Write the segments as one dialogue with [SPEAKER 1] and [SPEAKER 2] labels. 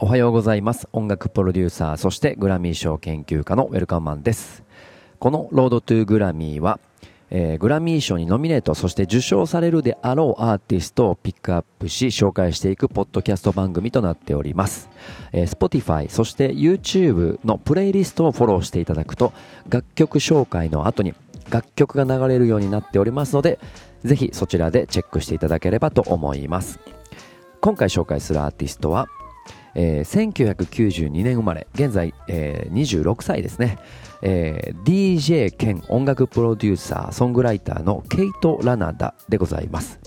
[SPEAKER 1] おはようございます。音楽プロデューサーそしてグラミー賞研究家のウェルカムマンです。このロードトゥーグラミーは、えー、グラミー賞にノミネートそして受賞されるであろうアーティストをピックアップし紹介していくポッドキャスト番組となっております、えー、Spotify そして YouTube のプレイリストをフォローしていただくと楽曲紹介の後に楽曲が流れるようになっておりますのでぜひそちらでチェックしていただければと思います。今回紹介するアーティストは、えー、1992年生まれ現在、えー、26歳ですね、えー、DJ 兼音楽プロデューサーソングライターのケイト・ラナダでございます、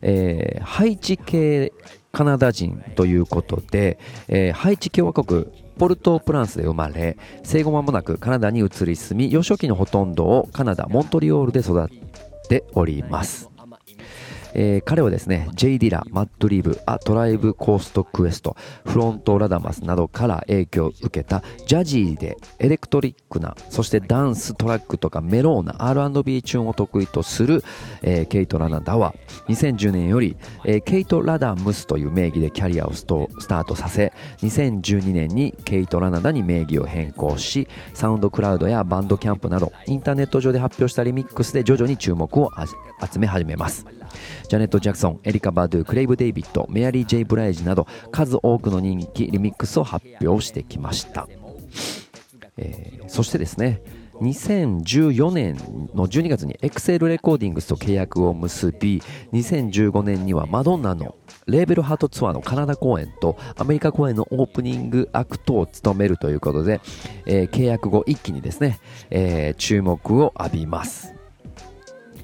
[SPEAKER 1] えー、ハイチ系カナダ人ということで、えー、ハイチ共和国ポルトプランスで生まれ生後間もなくカナダに移り住み幼少期のほとんどをカナダモントリオールで育っております。えー、彼はですね、J ディラ、マッドリブ、ア・トライブ・コールド・クエスト、フロントラダマスなどから影響を受けたジャジーでエレクトリックな、そしてダンストラックとかメローな R&B チューンを得意とする、えー、ケイトラナダは2010年より、えー、ケイトラダマスという名義でキャリアをススタートさせ、2012年にケイトラナダに名義を変更し、サウンドクラウドやバンドキャンプなどインターネット上で発表したリミックスで徐々に注目を集め始めます。ジャネット・ジャクソン、エリカ・バドゥ、クレイブ・デイビッド、メアリー・ジェイ・ブライジなど数多くの人気リミックスを発表してきました、えー、そしてですね2014年の12月にエクセルレコーディングスと契約を結び2015年にはマドンナのレーベルハートツアーのカナダ公演とアメリカ公演のオープニングアクトを務めるということで、えー、契約後一気にですね、えー、注目を浴びます。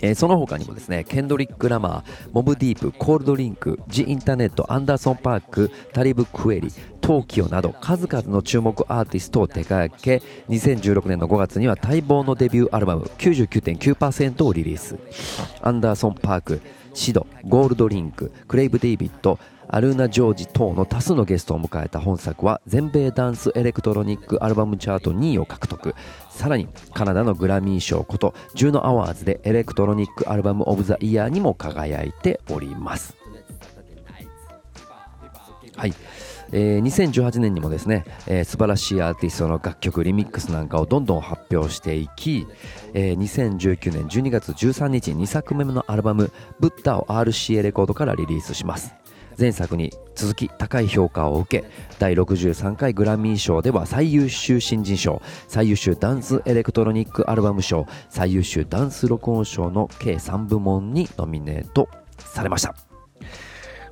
[SPEAKER 1] えー、その他にもですね、ケンドリック・ラマー、モブ・ディープ、コールド・リンク、ジ・インターネット、アンダーソン・パーク、タリブ・クエリ、トーキオなど数々の注目アーティストを手掛け2016年の5月には待望のデビューアルバム99.9%をリリースアンダーソン・パークシドゴールドリンククレイブ・デイビッドアルーナ・ジョージ等の多数のゲストを迎えた本作は全米ダンスエレクトロニックアルバムチャート2位を獲得。さらにカナダのグラミー賞ことジューノ・アワーズでエレクトロニックアルバム・オブ・ザ・イヤーにも輝いております。はい。えー、2018年にもですね、えー、素晴らしいアーティストの楽曲リミックスなんかをどんどん発表していき、えー、2019年12月13日2作目のアルバム「ブッダ」を RCA レコードからリリースします。前作に続き高い評価を受け第63回グラミー賞では最優秀新人賞最優秀ダンスエレクトロニックアルバム賞最優秀ダンス録音賞の計3部門にノミネートされました。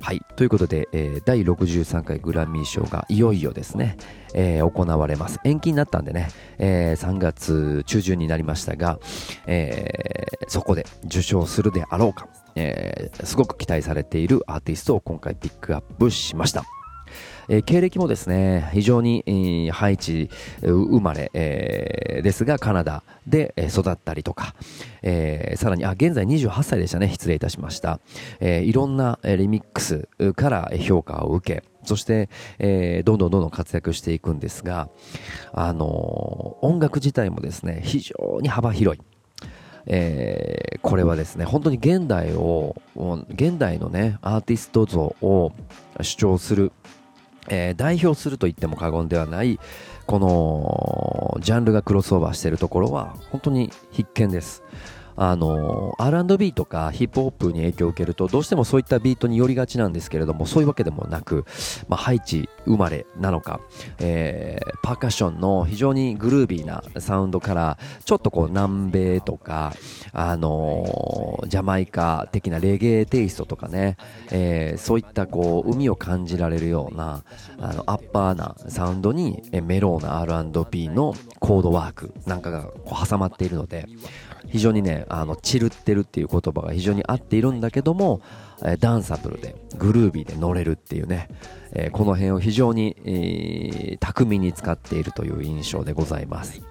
[SPEAKER 1] はい。ということで、えー、第63回グラミー賞がいよいよですね、えー、行われます。延期になったんでね、えー、3月中旬になりましたが、えー、そこで受賞するであろうか、えー、すごく期待されているアーティストを今回ピックアップしました。えー、経歴もですね、非常に、えー、ハイチ生まれ、えー、ですが、カナダで育ったりとか、えー、さらに、あ、現在28歳でしたね。失礼いたしました。えー、いろんなリミックスから評価を受け、そして、えー、どんどんどんどん活躍していくんですが、あのー、音楽自体もですね、非常に幅広い。えー、これはですね、本当に現代を、現代のね、アーティスト像を主張する、えー、代表すると言っても過言ではない、このジャンルがクロスオーバーしているところは本当に必見です。あの R&B とかヒップホップに影響を受けるとどうしてもそういったビートに寄りがちなんですけれどもそういうわけでもなく、まあ、ハイチ生まれなのか、えー、パーカッションの非常にグルービーなサウンドからちょっとこう南米とか、あの、ジャマイカ的なレゲエテイストとかね、えー、そういったこう海を感じられるようなあのアッパーなサウンドにメローな R&B のコードワークなんかがこう挟まっているので非常にね、あの、チルってるっていう言葉が非常に合っているんだけども、えダンサブルで、グルービーで乗れるっていうね、え、この辺を非常に、えー、巧みに使っているという印象でございます。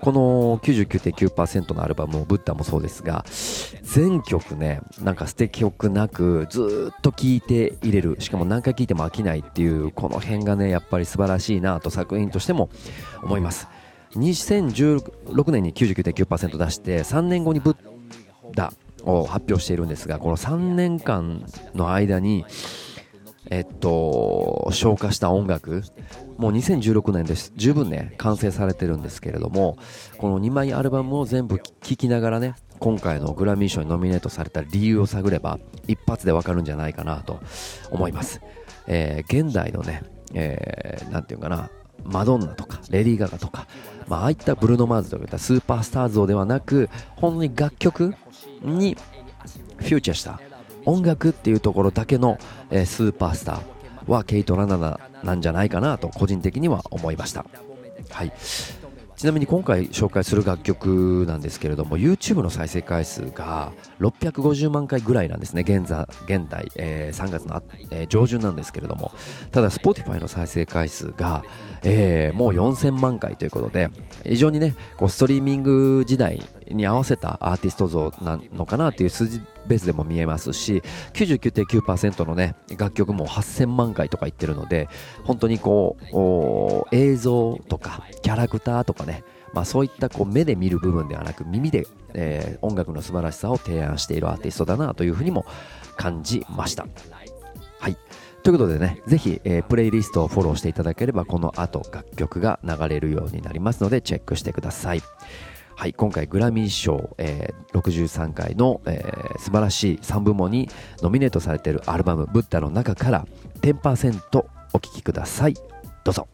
[SPEAKER 1] この99.9%のアルバム、ブッダもそうですが、全曲ね、なんか捨て曲なく、ずっと聴いて入れる。しかも何回聴いても飽きないっていう、この辺がね、やっぱり素晴らしいなと作品としても思います。2016年に99.9%出して3年後にブッダを発表しているんですがこの3年間の間にえっと消化した音楽もう2016年です。十分ね完成されてるんですけれどもこの2枚アルバムを全部聴きながらね今回のグラミー賞にノミネートされた理由を探れば一発でわかるんじゃないかなと思います、えー、現代のね、えー、て言うかなマドンナとかレディー・ガガとか、まあ、あいったブルーノ・マーズといったスーパースター像ではなく本当に楽曲にフューチャーした音楽っていうところだけの、えー、スーパースターはケイト・ラナナなんじゃないかなと個人的には思いました。はいちなみに今回紹介する楽曲なんですけれども YouTube の再生回数が650万回ぐらいなんですね。現在現代、えー、3月の、えー、上旬なんですけれども。ただ Spotify の再生回数が、えー、もう4000万回ということで非常にねこうストリーミング時代に合わせたアーティスト像なのかなという数字ベースでも見えますし99.9%のね楽曲も8000万回とかいってるので本当にこう映像とかキャラクターとかねまあ、そういったこう目で見る部分ではなく耳で、えー、音楽の素晴らしさを提案しているアーティストだなというふうにも感じました。はいということでね、ぜひ、えー、プレイリストをフォローしていただければ、この後楽曲が流れるようになりますので、チェックしてください。はい、今回グラミー賞、えー、63回の、えー、素晴らしい3部門にノミネートされているアルバム「ブッダ」の中から10%お聴きくださいどうぞ。